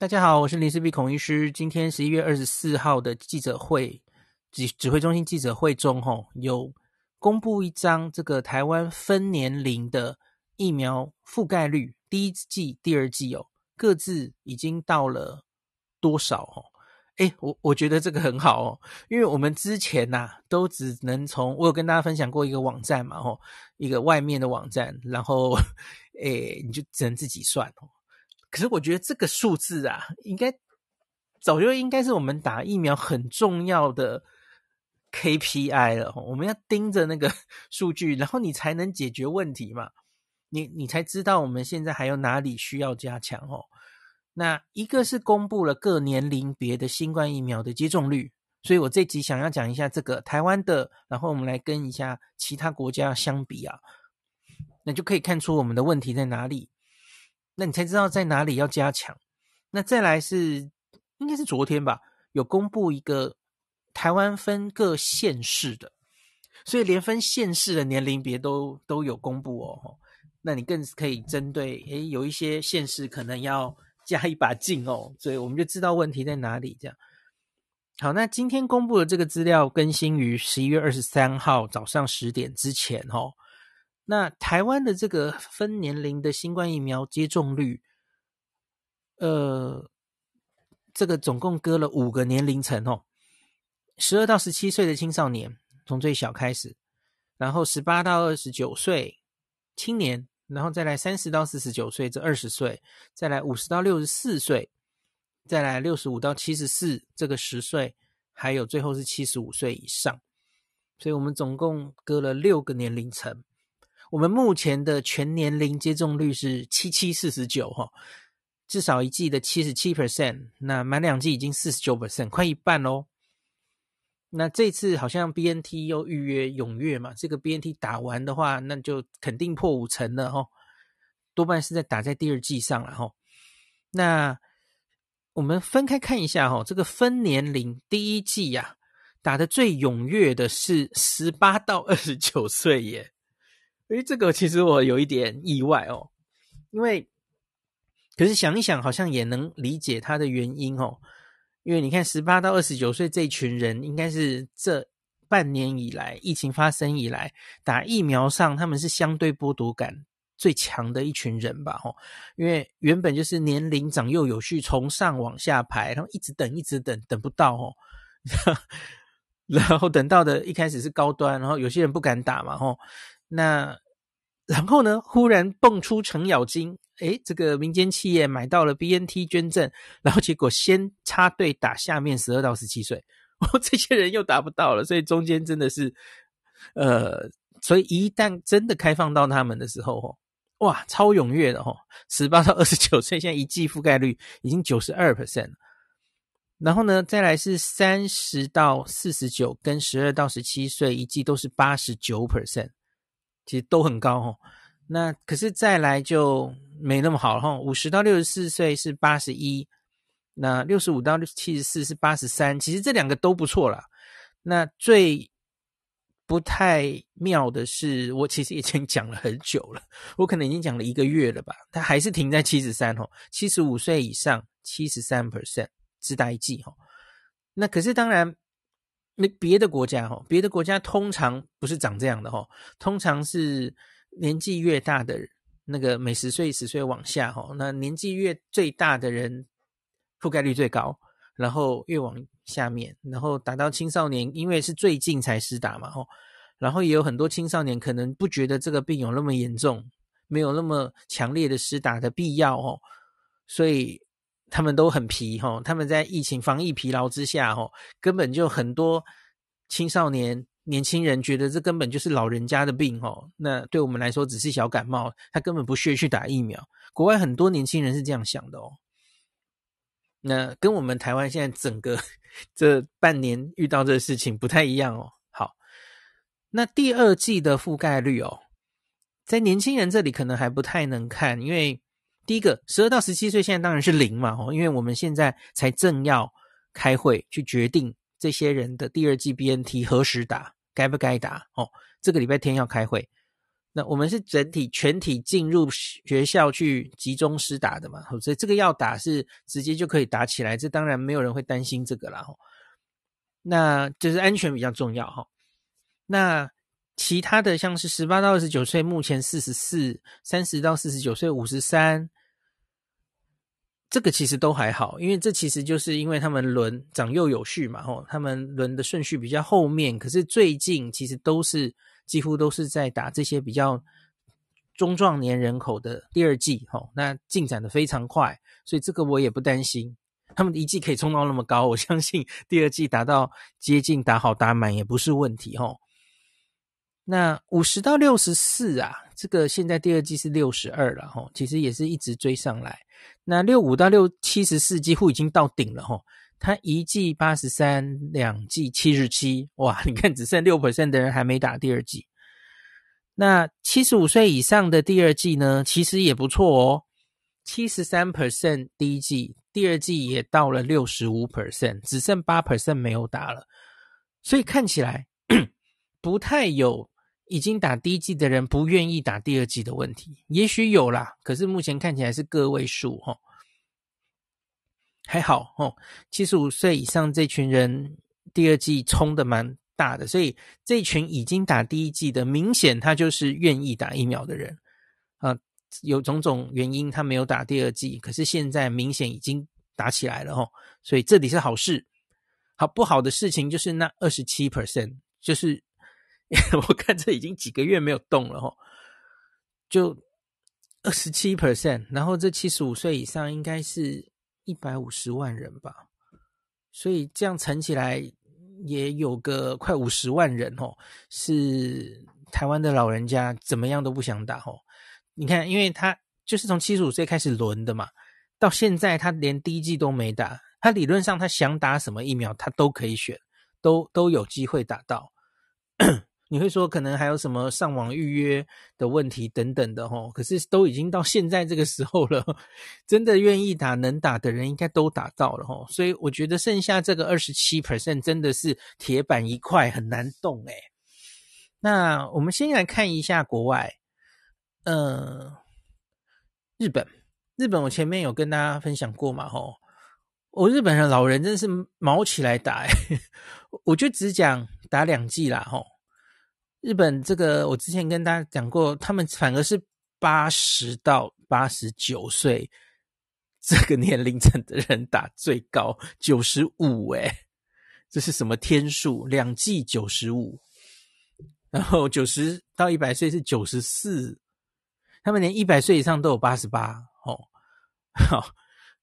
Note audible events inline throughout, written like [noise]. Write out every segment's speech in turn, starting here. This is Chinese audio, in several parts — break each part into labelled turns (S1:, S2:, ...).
S1: 大家好，我是林氏璧孔医师。今天十一月二十四号的记者会，指指挥中心记者会中，吼有公布一张这个台湾分年龄的疫苗覆盖率，第一季、第二季哦，各自已经到了多少？哦，诶，我我觉得这个很好哦，因为我们之前呐、都只能从我有跟大家分享过一个网站嘛，吼，一个外面的网站，然后 [laughs] 诶，你就只能自己算哦。可是我觉得这个数字啊，应该早就应该是我们打疫苗很重要的 KPI 了。我们要盯着那个 [laughs] 数据，然后你才能解决问题嘛。你你才知道我们现在还有哪里需要加强哦。那一个是公布了各年龄别的新冠疫苗的接种率，所以我这集想要讲一下这个台湾的，然后我们来跟一下其他国家相比啊，那就可以看出我们的问题在哪里。那你才知道在哪里要加强。那再来是，应该是昨天吧，有公布一个台湾分各县市的，所以连分县市的年龄别都都有公布哦。那你更可以针对，诶，有一些县市可能要加一把劲哦，所以我们就知道问题在哪里。这样，好，那今天公布的这个资料更新于十一月二十三号早上十点之前哦。那台湾的这个分年龄的新冠疫苗接种率，呃，这个总共割了五个年龄层哦，十二到十七岁的青少年从最小开始，然后十八到二十九岁青年，然后再来三十到四十九岁这二十岁，再来五十到六十四岁，再来六十五到七十四这个十岁，还有最后是七十五岁以上，所以我们总共割了六个年龄层。我们目前的全年龄接种率是七七四十九哈，至少一季的七十七 percent，那满两季已经四十九 percent，快一半喽。那这次好像 BNT 又预约踊跃嘛，这个 BNT 打完的话，那就肯定破五成了哈，多半是在打在第二季上了哈。那我们分开看一下哈，这个分年龄第一季呀，打得最踊跃的是十八到二十九岁耶。诶，这个其实我有一点意外哦，因为可是想一想，好像也能理解它的原因哦。因为你看，十八到二十九岁这群人，应该是这半年以来疫情发生以来打疫苗上，他们是相对剥夺感最强的一群人吧？哦，因为原本就是年龄长幼有序，从上往下排，然后一直等，一直等，等不到哦，[laughs] 然后等到的一开始是高端，然后有些人不敢打嘛，吼。那然后呢？忽然蹦出程咬金，诶，这个民间企业买到了 BNT 捐赠，然后结果先插队打下面十二到十七岁，[laughs] 哦，这些人又打不到了，所以中间真的是，呃，所以一旦真的开放到他们的时候，哦，哇，超踊跃的哦，十八到二十九岁，现在一剂覆盖率已经九十二 percent，然后呢，再来是三十到四十九跟十二到十七岁，一剂都是八十九 percent。其实都很高哦，那可是再来就没那么好了哈。五十到六十四岁是八十一，那六十五到七十四是八十三。其实这两个都不错了。那最不太妙的是，我其实已经讲了很久了，[laughs] 我可能已经讲了一个月了吧，它还是停在七十三哦。七十五岁以上七十三 percent 只打一剂哈。那可是当然。那别的国家哈，别的国家通常不是长这样的哈，通常是年纪越大的那个每十岁十岁往下哈，那年纪越最大的人覆盖率最高，然后越往下面，然后打到青少年，因为是最近才施打嘛哈，然后也有很多青少年可能不觉得这个病有那么严重，没有那么强烈的施打的必要哦，所以。他们都很皮哈，他们在疫情防疫疲劳之下哈，根本就很多青少年、年轻人觉得这根本就是老人家的病哈。那对我们来说只是小感冒，他根本不屑去打疫苗。国外很多年轻人是这样想的哦。那跟我们台湾现在整个 [laughs] 这半年遇到这事情不太一样哦。好，那第二季的覆盖率哦，在年轻人这里可能还不太能看，因为。第一个，十二到十七岁，现在当然是零嘛，吼，因为我们现在才正要开会去决定这些人的第二季 BNT 何时打，该不该打，哦，这个礼拜天要开会，那我们是整体全体进入学校去集中施打的嘛，所以这个要打是直接就可以打起来，这当然没有人会担心这个啦。那就是安全比较重要哈。那其他的像是十八到二十九岁，目前四十四，三十到四十九岁五十三，这个其实都还好，因为这其实就是因为他们轮长幼有序嘛，吼，他们轮的顺序比较后面，可是最近其实都是。几乎都是在打这些比较中壮年人口的第二季，吼，那进展的非常快，所以这个我也不担心。他们一季可以冲到那么高，我相信第二季达到接近打好打满也不是问题，吼。那五十到六十四啊，这个现在第二季是六十二了，吼，其实也是一直追上来。那六五到六七十四几乎已经到顶了，吼。他一季八十三，两季七十七，哇！你看，只剩六 percent 的人还没打第二季。那七十五岁以上的第二季呢？其实也不错哦，七十三 percent 第一季，第二季也到了六十五 percent，只剩八 percent 没有打了。所以看起来 [clears throat] 不太有已经打第一剂的人不愿意打第二剂的问题。也许有啦，可是目前看起来是个位数哈。还好哦，七十五岁以上这群人第二剂冲的蛮大的，所以这群已经打第一剂的，明显他就是愿意打疫苗的人啊。有种种原因他没有打第二剂，可是现在明显已经打起来了哦，所以这里是好事。好，不好的事情就是那二十七 percent，就是 [laughs] 我看这已经几个月没有动了哦，就二十七 percent，然后这七十五岁以上应该是。一百五十万人吧，所以这样乘起来也有个快五十万人哦。是台湾的老人家怎么样都不想打哦。你看，因为他就是从七十五岁开始轮的嘛，到现在他连第一剂都没打，他理论上他想打什么疫苗，他都可以选，都都有机会打到。你会说可能还有什么上网预约的问题等等的齁，可是都已经到现在这个时候了，[laughs] 真的愿意打能打的人应该都打到了齁，所以我觉得剩下这个二十七 percent 真的是铁板一块，很难动诶。那我们先来看一下国外，嗯，日本，日本我前面有跟大家分享过嘛齁，我日本的老人真是卯起来打诶，[laughs] 我就只讲打两剂啦吼。日本这个，我之前跟大家讲过，他们反而是八十到八十九岁这个年龄层的人打最高，九十五诶，这是什么天数？两季九十五，然后九十到一百岁是九十四，他们连一百岁以上都有八十八哦。好，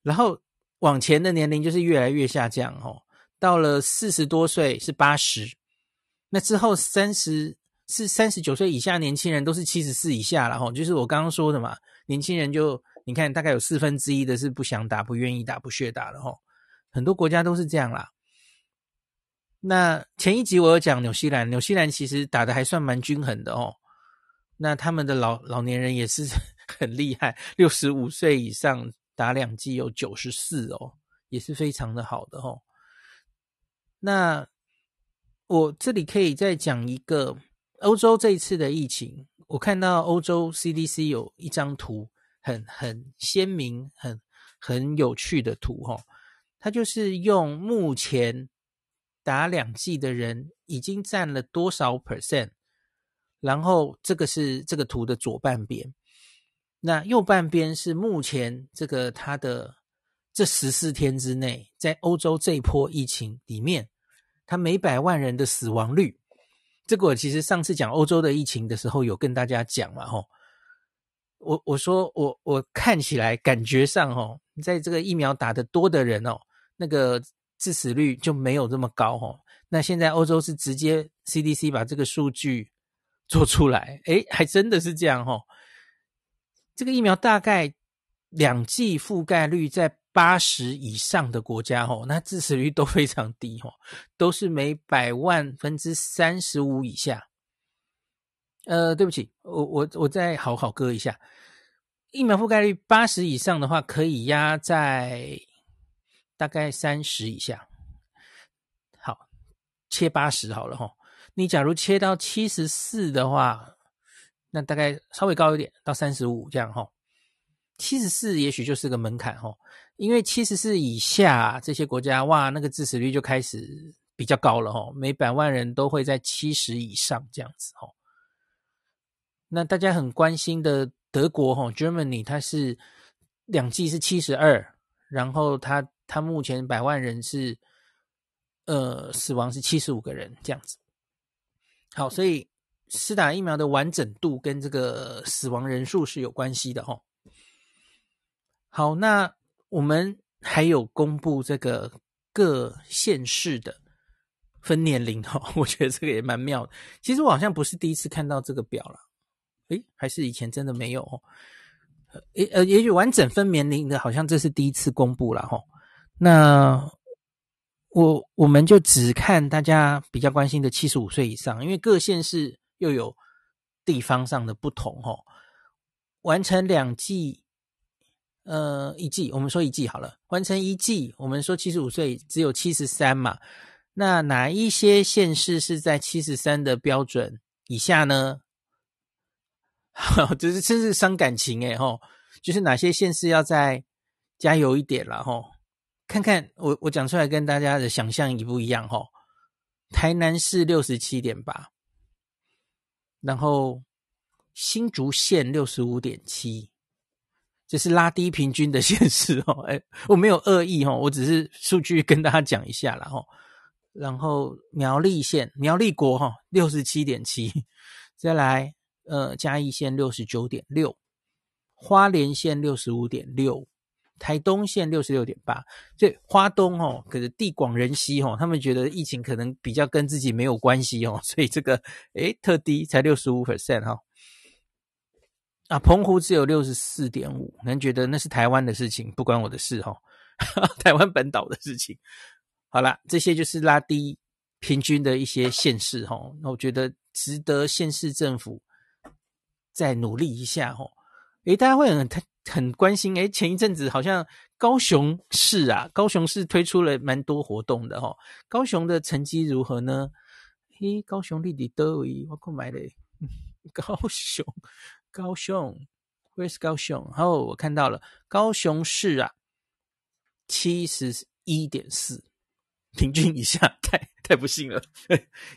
S1: 然后往前的年龄就是越来越下降哦，到了四十多岁是八十，那之后三十。是三十九岁以下年轻人都是七十四以下了哈，就是我刚刚说的嘛，年轻人就你看大概有四分之一的是不想打、不愿意打、不屑打的哈，很多国家都是这样啦。那前一集我有讲纽西兰，纽西兰其实打的还算蛮均衡的哦。那他们的老老年人也是 [laughs] 很厉害，六十五岁以上打两剂有九十四哦，也是非常的好的哦。那我这里可以再讲一个。欧洲这一次的疫情，我看到欧洲 CDC 有一张图，很很鲜明、很很有趣的图哈。它就是用目前打两剂的人已经占了多少 percent，然后这个是这个图的左半边，那右半边是目前这个它的这十四天之内，在欧洲这一波疫情里面，它每百万人的死亡率。这个我其实上次讲欧洲的疫情的时候有跟大家讲嘛，吼，我我说我我看起来感觉上，吼，在这个疫苗打得多的人哦，那个致死率就没有这么高，吼。那现在欧洲是直接 CDC 把这个数据做出来，诶，还真的是这样，吼。这个疫苗大概两剂覆盖率在。八十以上的国家，哦，那致死率都非常低，哦，[laughs] 都是每百万分之三十五以下。呃，对不起，我我我再好好割一下，疫苗覆盖率八十以上的话，可以压在大概三十以下。好，切八十好了，吼，你假如切到七十四的话，那大概稍微高一点到三十五这样哈。七十四也许就是个门槛哦，因为七十四以下这些国家哇，那个致死率就开始比较高了哈，每百万人都会在七十以上这样子哈。那大家很关心的德国哈，Germany 它是两剂是七十二，然后它它目前百万人是呃死亡是七十五个人这样子。好，所以施打疫苗的完整度跟这个死亡人数是有关系的哈。好，那我们还有公布这个各县市的分年龄哈，[laughs] 我觉得这个也蛮妙的。其实我好像不是第一次看到这个表了，诶，还是以前真的没有哦。诶呃，也许完整分年龄的，好像这是第一次公布了哈。那我我们就只看大家比较关心的七十五岁以上，因为各县市又有地方上的不同哈。完成两剂。呃，一季，我们说一季好了，完成一季，我们说七十五岁只有七十三嘛，那哪一些县市是在七十三的标准以下呢？[laughs] 就是真是伤感情诶吼，就是哪些县市要再加油一点了吼，看看我我讲出来跟大家的想象一不一样吼，台南市六十七点八，然后新竹县六十五点七。这是拉低平均的现实哦，哎，我没有恶意哦，我只是数据跟大家讲一下啦吼。然后苗栗县苗栗国哈六十七点七，再来呃嘉义县六十九点六，花莲县六十五点六，台东县六十六点八。所以花东哦，可是地广人稀哦，他们觉得疫情可能比较跟自己没有关系哦，所以这个诶特低才六十五 percent 哈。啊，澎湖只有六十四点五，能觉得那是台湾的事情，不关我的事哈、[laughs] 台湾本岛的事情。好啦，这些就是拉低平均的一些县市哈，那我觉得值得县市政府再努力一下哈。诶，大家会很很关心，诶，前一阵子好像高雄市啊，高雄市推出了蛮多活动的哈，高雄的成绩如何呢？嘿，高雄丽丽多维，我购买了 [laughs] 高雄。高雄，Where's 高雄？然后我看到了高雄市啊，七十一点四，平均以下，太太不幸了，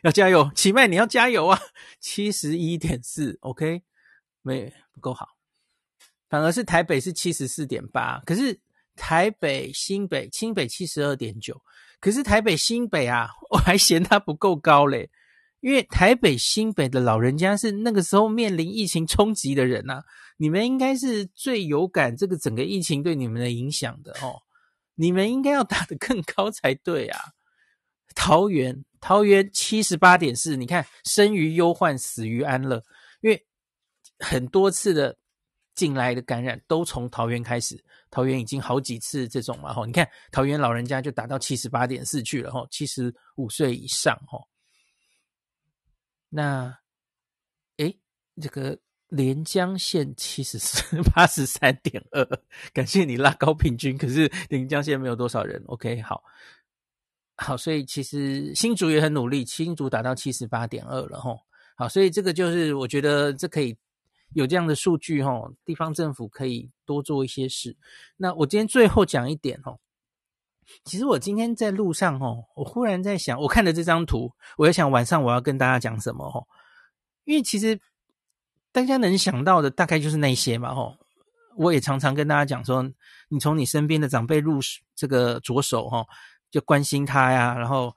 S1: 要加油，奇迈你要加油啊！七十一点四，OK，没不够好，反而是台北是七十四点八，可是台北新北新北七十二点九，可是台北新北啊，我还嫌它不够高嘞。因为台北、新北的老人家是那个时候面临疫情冲击的人呐、你们应该是最有感这个整个疫情对你们的影响的哦，你们应该要打得更高才对啊。桃园，桃园七十八点四，你看生于忧患，死于安乐，因为很多次的进来的感染都从桃园开始，桃园已经好几次这种嘛吼，你看桃园老人家就达到七十八点四去了吼，七十五岁以上吼。那，诶，这个连江县七十四 [laughs] 八十三点二，感谢你拉高平均，可是连江县没有多少人。OK，好，好，所以其实新竹也很努力，新竹达到七十八点二了吼。好，所以这个就是我觉得这可以有这样的数据吼，地方政府可以多做一些事。那我今天最后讲一点吼。其实我今天在路上哦，我忽然在想，我看了这张图，我在想晚上我要跟大家讲什么哦。因为其实大家能想到的大概就是那些嘛吼。我也常常跟大家讲说，你从你身边的长辈入手这个着手哈，就关心他呀，然后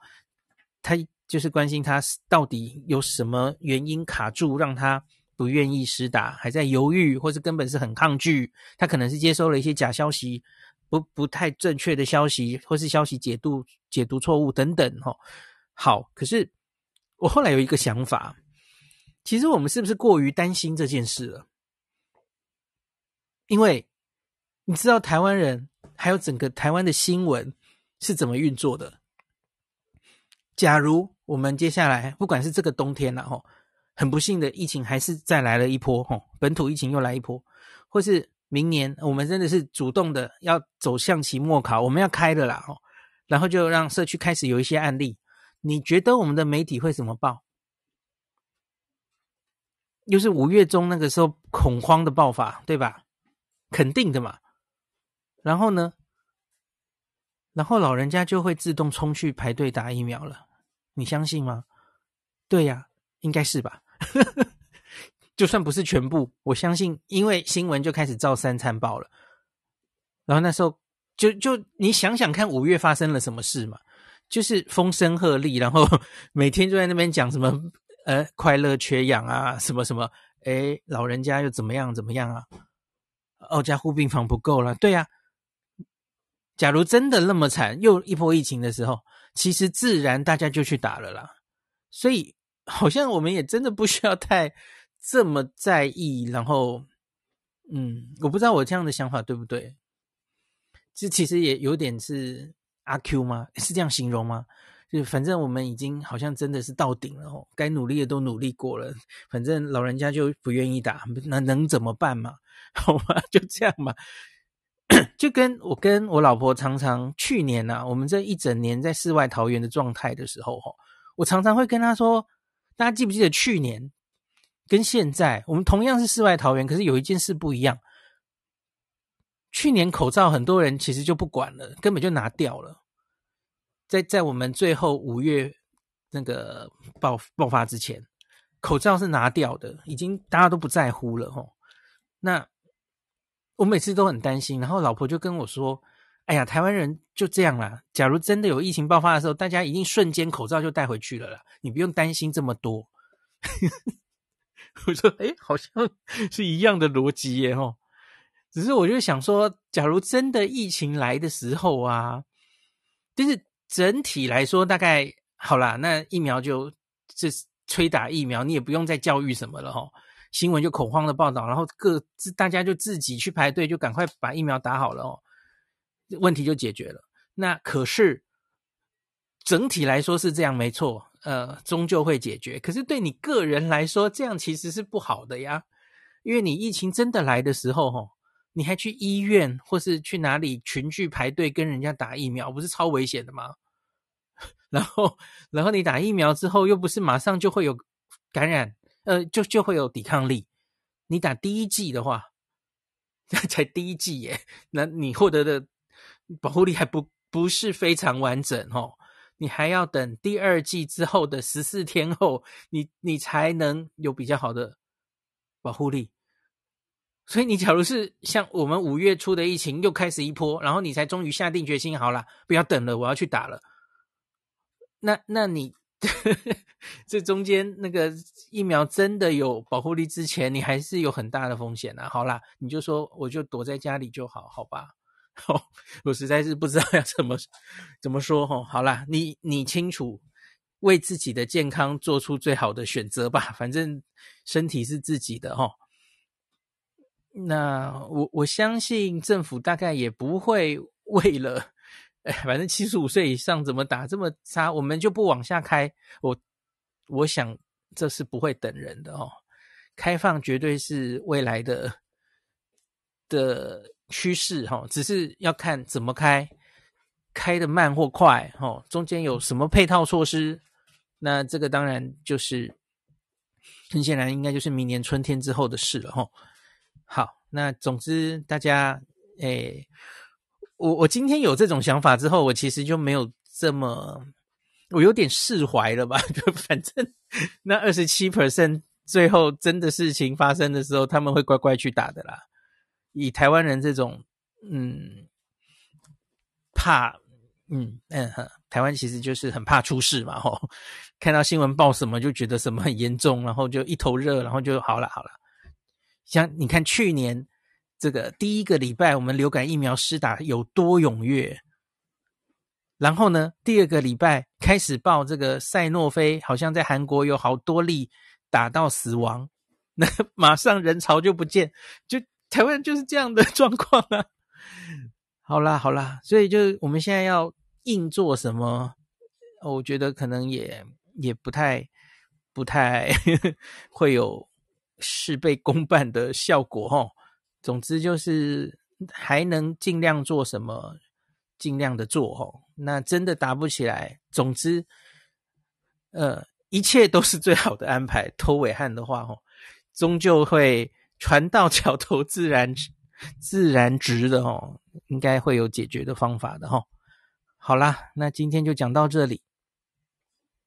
S1: 他就是关心他到底有什么原因卡住，让他不愿意施打，还在犹豫，或是根本是很抗拒，他可能是接收了一些假消息。不不太正确的消息，或是消息解读解读错误等等，哈，好。可是我后来有一个想法，其实我们是不是过于担心这件事了？因为你知道台湾人还有整个台湾的新闻是怎么运作的？假如我们接下来不管是这个冬天了，哈，很不幸的疫情还是再来了一波，哈，本土疫情又来一波，或是。明年我们真的是主动的要走向期末考，我们要开了啦，然后就让社区开始有一些案例。你觉得我们的媒体会怎么报？又是五月中那个时候恐慌的爆发，对吧？肯定的嘛。然后呢，然后老人家就会自动冲去排队打疫苗了，你相信吗？对呀，应该是吧。[laughs] 就算不是全部，我相信，因为新闻就开始造三餐报了。然后那时候就就你想想看，五月发生了什么事嘛？就是风声鹤唳，然后每天就在那边讲什么呃快乐缺氧啊，什么什么，诶老人家又怎么样怎么样啊？哦，加护病房不够了，对呀、假如真的那么惨，又一波疫情的时候，其实自然大家就去打了啦。所以好像我们也真的不需要太这么在意。然后，嗯，我不知道我这样的想法对不对？这其实也有点是阿 Q 吗？[laughs] 是这样形容吗？就反正我们已经好像真的是到顶了哦，该努力的都努力过了，反正老人家就不愿意打，那能怎么办嘛？[laughs] 好吧，就这样吧。[coughs] 就跟我跟我老婆常常去年呐、啊，我们这一整年在世外桃源的状态的时候，哈，我常常会跟她说，大家记不记得去年跟现在，我们同样是世外桃源，可是有一件事不一样。去年口罩很多人其实就不管了，根本就拿掉了。在在我们最后五月那个爆爆发之前，口罩是拿掉的，已经大家都不在乎了，吼。那我每次都很担心，然后老婆就跟我说：“哎呀，台湾人就这样啦。假如真的有疫情爆发的时候，大家一定瞬间口罩就带回去了啦，你不用担心这么多。” [laughs] [laughs] 我说：“哎，好像 [laughs] 是一样的逻辑耶，吼。”只是我就想说，假如真的疫情来的时候啊，就是整体来说，大概好啦，那疫苗就就吹打疫苗，你也不用再教育什么了哦。新闻就恐慌的报道，然后各自大家就自己去排队，就赶快把疫苗打好了哦，问题就解决了。那可是整体来说是这样没错，呃，终究会解决。可是对你个人来说，这样其实是不好的呀，因为你疫情真的来的时候，吼。你还去医院或是去哪里群聚排队跟人家打疫苗，不是超危险的吗？[laughs] 然后，然后你打疫苗之后，又不是马上就会有感染，呃，就就会有抵抗力。你打第一剂的话，[laughs] 那才第一剂耶，那你获得的保护力还不不是非常完整哦。你还要等第二季之后的十四天后，你你才能有比较好的保护力。所以你假如是像我们五月初的疫情又开始一波，然后你才终于下定决心，好了，不要等了，我要去打了。那那你 [laughs] 这中间那个疫苗真的有保护力之前，你还是有很大的风险啊。好啦，你就说我就躲在家里就好，好吧？哦，[laughs] 我实在是不知道要怎么 [laughs] 怎么说哈。好啦，你你清楚，为自己的健康做出最好的选择吧。[laughs] 反正身体是自己的哈。那我我相信政府大概也不会为了，哎，反正七十五岁以上怎么打这么差，我们就不往下开。我我想这是不会等人的哦，开放绝对是未来的的趋势哈，只是要看怎么开，开的慢或快哈，中间有什么配套措施，那这个当然就是很显然应该就是明年春天之后的事了哈。好，那总之大家，诶，我我今天有这种想法之后，我其实就没有这么，我有点释怀了吧？[laughs] 就反正那二十七 percent 最后真的事情发生的时候，他们会乖乖去打的啦。以台湾人这种，嗯，怕，嗯嗯，台湾其实就是很怕出事嘛，吼，看到新闻报什么就觉得什么很严重，然后就一头热，然后就好了好了。像你看，去年这个第一个礼拜，我们流感疫苗施打有多踊跃，然后呢，第二个礼拜开始报这个赛诺菲，好像在韩国有好多例打到死亡，那马上人潮就不见，就台湾就是这样的状况啊。[laughs] 好啦好啦，所以就是我们现在要硬做什么，我觉得可能也也不太不太 [laughs] 会有。事倍功半的效果齁，总之就是还能尽量做什么，尽量的做齁。那真的打不起来，总之，呃，一切都是最好的安排。脱尾汉的话齁，终究会船到桥头自然 [laughs] 自然直的哦，应该会有解决的方法的哈、哦。好啦，那今天就讲到这里。